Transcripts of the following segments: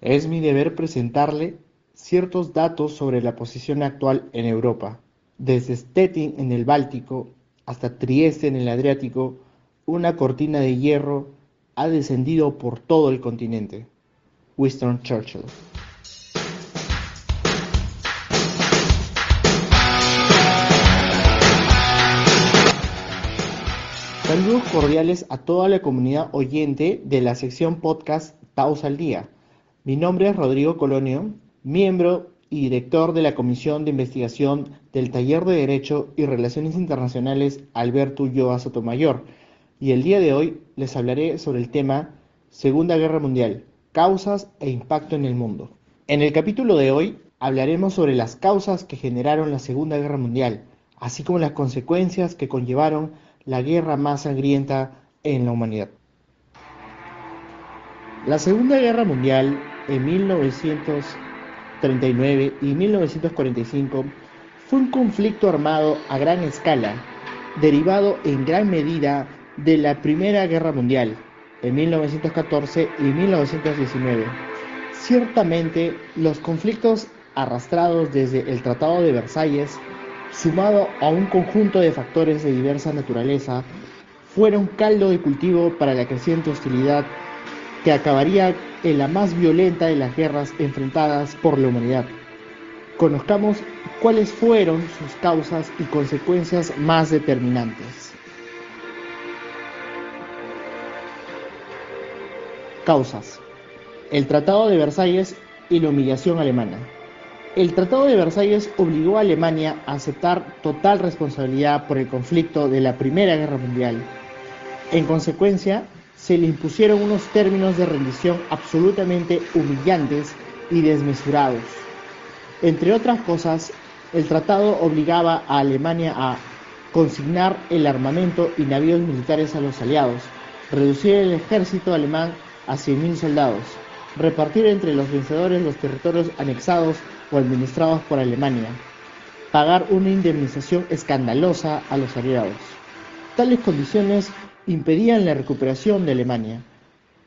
es mi deber presentarle ciertos datos sobre la posición actual en Europa. Desde Stettin en el Báltico hasta Trieste en el Adriático, una cortina de hierro ha descendido por todo el continente. Winston Churchill. Saludos cordiales a toda la comunidad oyente de la sección podcast Taos al Día. Mi nombre es Rodrigo Colonio, miembro y director de la Comisión de Investigación del Taller de Derecho y Relaciones Internacionales Alberto Ulloa Sotomayor, y el día de hoy les hablaré sobre el tema Segunda Guerra Mundial, causas e impacto en el mundo. En el capítulo de hoy hablaremos sobre las causas que generaron la Segunda Guerra Mundial, así como las consecuencias que conllevaron la guerra más sangrienta en la humanidad. La Segunda Guerra Mundial en 1939 y 1945 fue un conflicto armado a gran escala, derivado en gran medida de la Primera Guerra Mundial en 1914 y 1919. Ciertamente, los conflictos arrastrados desde el Tratado de Versalles sumado a un conjunto de factores de diversa naturaleza, fueron caldo de cultivo para la creciente hostilidad que acabaría en la más violenta de las guerras enfrentadas por la humanidad. Conozcamos cuáles fueron sus causas y consecuencias más determinantes. Causas. El Tratado de Versalles y la humillación alemana. El Tratado de Versalles obligó a Alemania a aceptar total responsabilidad por el conflicto de la Primera Guerra Mundial. En consecuencia, se le impusieron unos términos de rendición absolutamente humillantes y desmesurados. Entre otras cosas, el tratado obligaba a Alemania a consignar el armamento y navíos militares a los aliados, reducir el ejército alemán a 100.000 soldados, repartir entre los vencedores los territorios anexados o administrados por Alemania, pagar una indemnización escandalosa a los aliados. Tales condiciones impedían la recuperación de Alemania,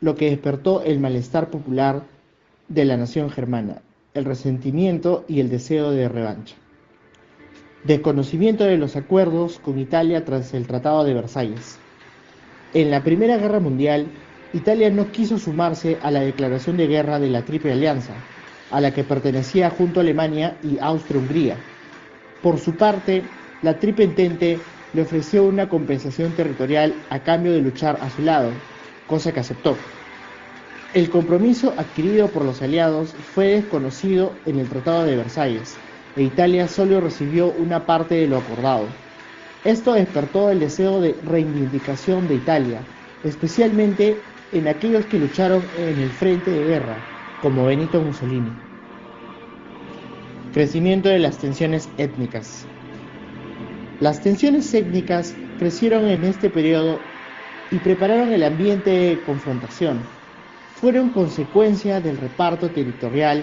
lo que despertó el malestar popular de la nación germana, el resentimiento y el deseo de revancha. Desconocimiento de los acuerdos con Italia tras el Tratado de Versalles. En la Primera Guerra Mundial, Italia no quiso sumarse a la declaración de guerra de la Triple Alianza, a la que pertenecía junto a Alemania y Austria-Hungría. Por su parte, la Triple Entente le ofreció una compensación territorial a cambio de luchar a su lado, cosa que aceptó. El compromiso adquirido por los aliados fue desconocido en el Tratado de Versalles, e Italia solo recibió una parte de lo acordado. Esto despertó el deseo de reivindicación de Italia, especialmente en aquellos que lucharon en el frente de guerra, como Benito Mussolini. Crecimiento de las tensiones étnicas. Las tensiones étnicas crecieron en este periodo y prepararon el ambiente de confrontación. Fueron consecuencia del reparto territorial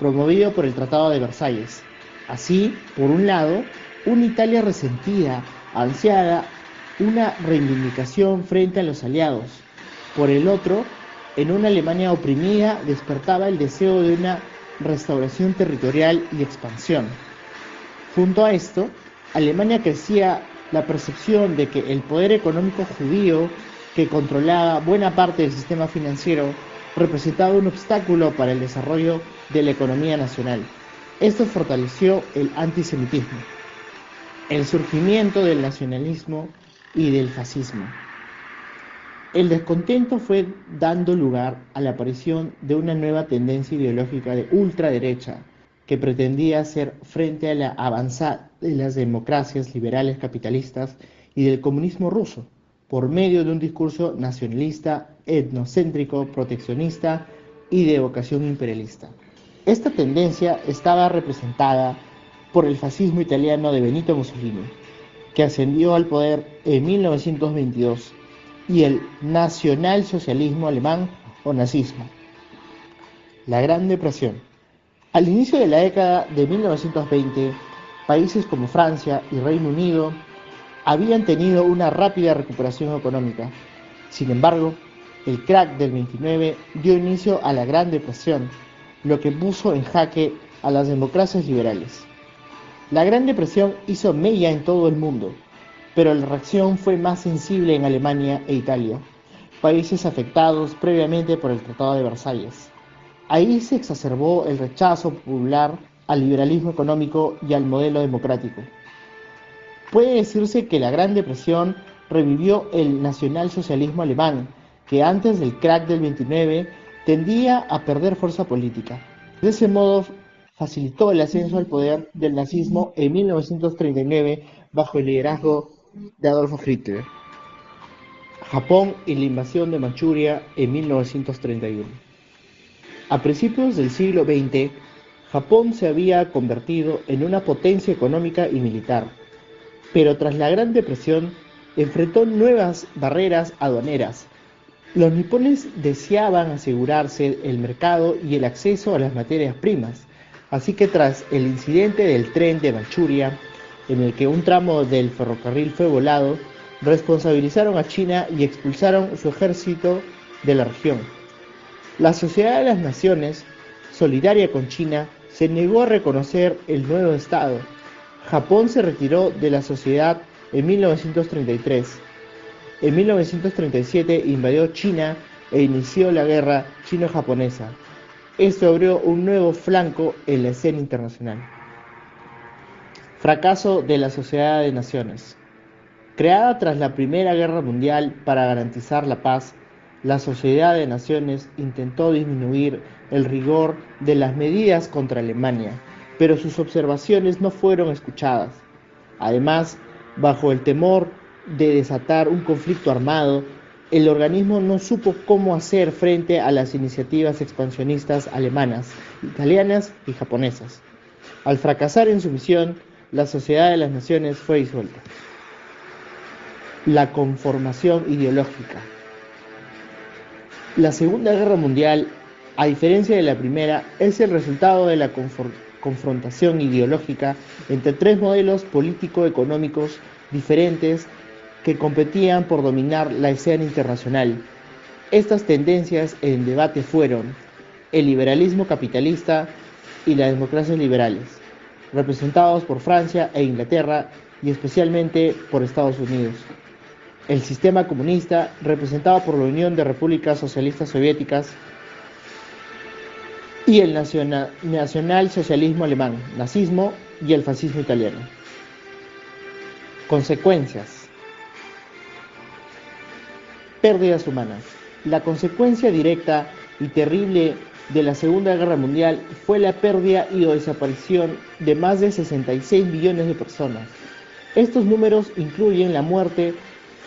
promovido por el Tratado de Versalles. Así, por un lado, una Italia resentida, ansiada, una reivindicación frente a los aliados. Por el otro, en una Alemania oprimida despertaba el deseo de una restauración territorial y expansión. Junto a esto, Alemania crecía la percepción de que el poder económico judío que controlaba buena parte del sistema financiero representaba un obstáculo para el desarrollo de la economía nacional. Esto fortaleció el antisemitismo, el surgimiento del nacionalismo y del fascismo. El descontento fue dando lugar a la aparición de una nueva tendencia ideológica de ultraderecha que pretendía hacer frente a la avanzada de las democracias liberales capitalistas y del comunismo ruso por medio de un discurso nacionalista, etnocéntrico, proteccionista y de vocación imperialista. Esta tendencia estaba representada por el fascismo italiano de Benito Mussolini, que ascendió al poder en 1922 y el nacionalsocialismo alemán o nazismo. La Gran Depresión. Al inicio de la década de 1920, países como Francia y Reino Unido habían tenido una rápida recuperación económica. Sin embargo, El crack del 29 dio inicio a la Gran Depresión, lo que puso en jaque a las democracias liberales. La Gran Depresión hizo mella en todo el mundo, pero la reacción fue más sensible en Alemania e Italia, países afectados previamente por el Tratado de Versalles. Ahí se exacerbó el rechazo popular al liberalismo económico y al modelo democrático. Puede decirse que la Gran Depresión revivió el nacionalsocialismo alemán, que antes del crack del 29 tendía a perder fuerza política. De ese modo facilitó el ascenso al poder del nazismo en 1939 bajo el liderazgo de Adolfo Hitler. Japón y la invasión de Manchuria en 1931. A principios del siglo XX, Japón se había convertido en una potencia económica y militar, pero tras la Gran Depresión enfrentó nuevas barreras aduaneras. Los nipones deseaban asegurarse el mercado y el acceso a las materias primas, así que tras el incidente del tren de Manchuria, en el que un tramo del ferrocarril fue volado, responsabilizaron a China y expulsaron su ejército de la región. La Sociedad de las Naciones, solidaria con China, se negó a reconocer el nuevo Estado. Japón se retiró de la sociedad en 1933. En 1937 invadió China e inició la guerra chino-japonesa. Esto abrió un nuevo flanco en la escena internacional. Fracaso de la Sociedad de Naciones. Creada tras la Primera Guerra Mundial para garantizar la paz, la Sociedad de Naciones intentó disminuir el rigor de las medidas contra Alemania, pero sus observaciones no fueron escuchadas. Además, bajo el temor de desatar un conflicto armado, el organismo no supo cómo hacer frente a las iniciativas expansionistas alemanas, italianas y japonesas. Al fracasar en su misión, la Sociedad de las Naciones fue disuelta. La conformación ideológica. La Segunda Guerra Mundial, a diferencia de la Primera, es el resultado de la confrontación ideológica entre tres modelos político-económicos diferentes que competían por dominar la escena internacional. Estas tendencias en debate fueron el liberalismo capitalista y las democracias liberales representados por Francia e Inglaterra y especialmente por Estados Unidos. El sistema comunista, representado por la Unión de Repúblicas Socialistas Soviéticas, y el nacional, socialismo alemán, nazismo y el fascismo italiano. Consecuencias. Pérdidas humanas. La consecuencia directa y terrible de la Segunda Guerra Mundial fue la pérdida y o desaparición de más de 66 millones de personas. Estos números incluyen la muerte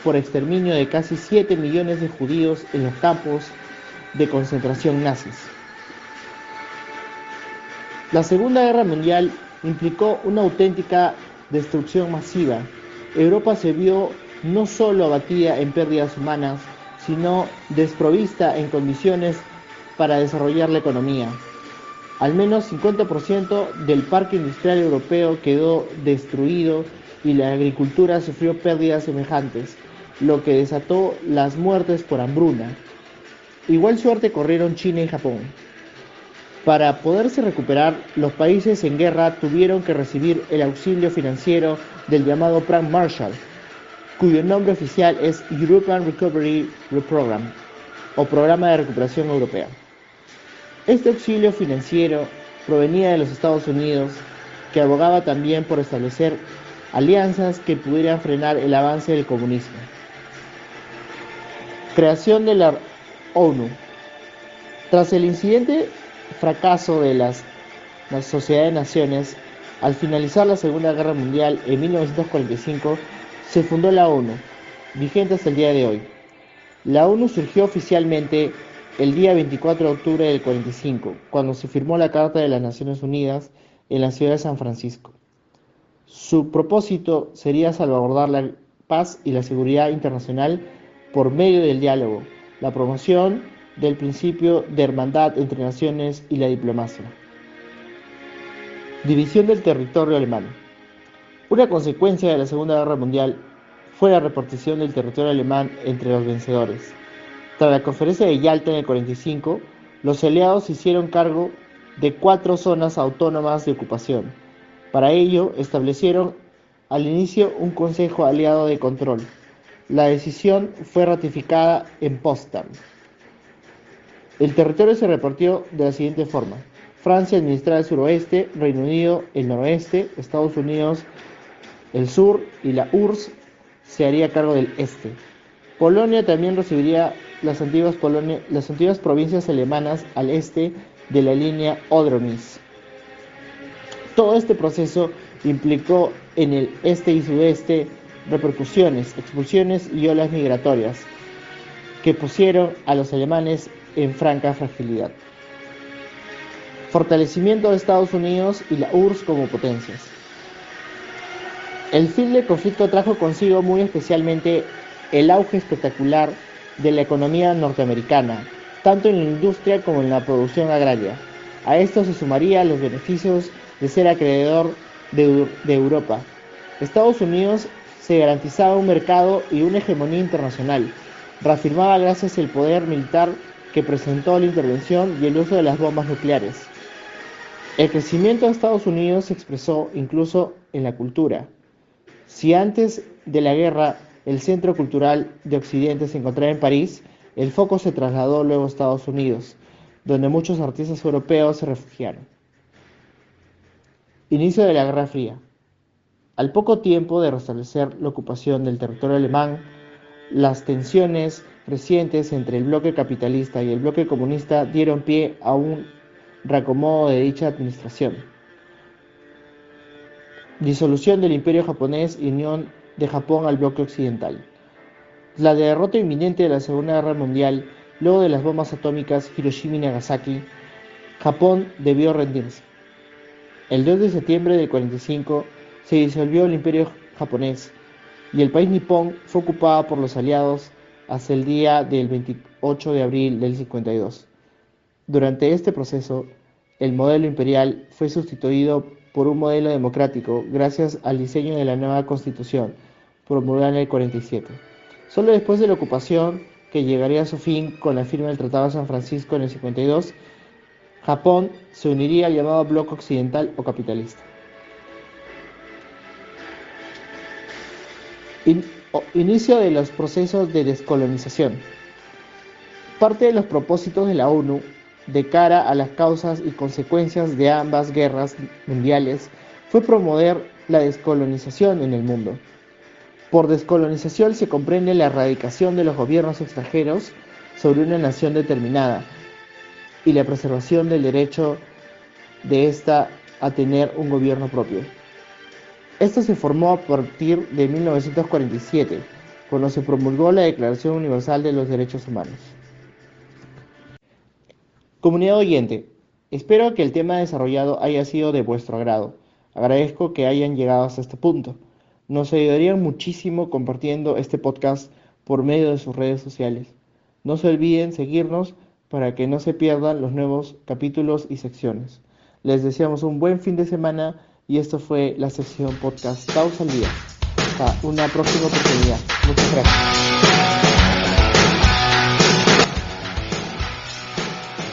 por exterminio de casi 7 millones de judíos en los campos de concentración nazis. La Segunda Guerra Mundial implicó una auténtica destrucción masiva. Europa se vio no solo abatida en pérdidas humanas, sino desprovista en condiciones para desarrollar la economía. Al menos 50% del parque industrial europeo quedó destruido y la agricultura sufrió pérdidas semejantes, lo que desató las muertes por hambruna. Igual suerte corrieron China y Japón. Para poderse recuperar, los países en guerra tuvieron que recibir el auxilio financiero del llamado Plan Marshall, cuyo nombre oficial es European Recovery Program o Programa de Recuperación Europea. Este auxilio financiero provenía de los Estados Unidos, que abogaba también por establecer alianzas que pudieran frenar el avance del comunismo. Creación de la ONU. Tras el incidente fracaso de las, la Sociedad de Naciones, al finalizar la Segunda Guerra Mundial en 1945, se fundó la ONU, vigente hasta el día de hoy. La ONU surgió oficialmente el día 24 de octubre del 45, cuando se firmó la Carta de las Naciones Unidas en la ciudad de San Francisco. Su propósito sería salvaguardar la paz y la seguridad internacional por medio del diálogo, la promoción del principio de hermandad entre naciones y la diplomacia. División del territorio alemán. Una consecuencia de la Segunda Guerra Mundial fue la repartición del territorio alemán entre los vencedores. Tras la conferencia de Yalta en el 45, los aliados hicieron cargo de cuatro zonas autónomas de ocupación. Para ello, establecieron al inicio un Consejo Aliado de Control. La decisión fue ratificada en Potsdam. El territorio se repartió de la siguiente forma. Francia administraba el suroeste, Reino Unido el noroeste, Estados Unidos el sur y la URSS se haría cargo del este. Polonia también recibiría las antiguas, las antiguas provincias alemanas al este de la línea Odromis. Todo este proceso implicó en el este y sudeste repercusiones, expulsiones y olas migratorias que pusieron a los alemanes en franca fragilidad. Fortalecimiento de Estados Unidos y la URSS como potencias. El fin del conflicto trajo consigo muy especialmente el auge espectacular de la economía norteamericana, tanto en la industria como en la producción agraria. A esto se sumarían los beneficios de ser acreedor de, de Europa. Estados Unidos se garantizaba un mercado y una hegemonía internacional, reafirmaba gracias al poder militar que presentó la intervención y el uso de las bombas nucleares. El crecimiento de Estados Unidos se expresó incluso en la cultura. Si antes de la guerra el centro cultural de Occidente se encontraba en París, el foco se trasladó luego a Estados Unidos, donde muchos artistas europeos se refugiaron. Inicio de la Guerra Fría. Al poco tiempo de restablecer la ocupación del territorio alemán, las tensiones recientes entre el bloque capitalista y el bloque comunista dieron pie a un reacomodo de dicha administración. Disolución del imperio japonés y unión de Japón al bloque occidental. La derrota inminente de la Segunda Guerra Mundial, luego de las bombas atómicas Hiroshima y Nagasaki, Japón debió rendirse. El 2 de septiembre del 45 se disolvió el imperio japonés y el país nipón fue ocupado por los aliados hasta el día del 28 de abril del 52. Durante este proceso, el modelo imperial fue sustituido por un modelo democrático gracias al diseño de la nueva constitución promulgada en el 47. Solo después de la ocupación, que llegaría a su fin con la firma del Tratado de San Francisco en el 52, Japón se uniría al llamado bloque occidental o capitalista. Inicio de los procesos de descolonización. Parte de los propósitos de la ONU de cara a las causas y consecuencias de ambas guerras mundiales fue promover la descolonización en el mundo. Por descolonización se comprende la erradicación de los gobiernos extranjeros sobre una nación determinada y la preservación del derecho de ésta a tener un gobierno propio. Esto se formó a partir de 1947, cuando se promulgó la Declaración Universal de los Derechos Humanos. Comunidad oyente, espero que el tema desarrollado haya sido de vuestro agrado. Agradezco que hayan llegado hasta este punto. Nos ayudarían muchísimo compartiendo este podcast por medio de sus redes sociales. No se olviden seguirnos para que no se pierdan los nuevos capítulos y secciones. Les deseamos un buen fin de semana y esto fue la sección podcast Taos al día. Hasta una próxima oportunidad. Muchas gracias.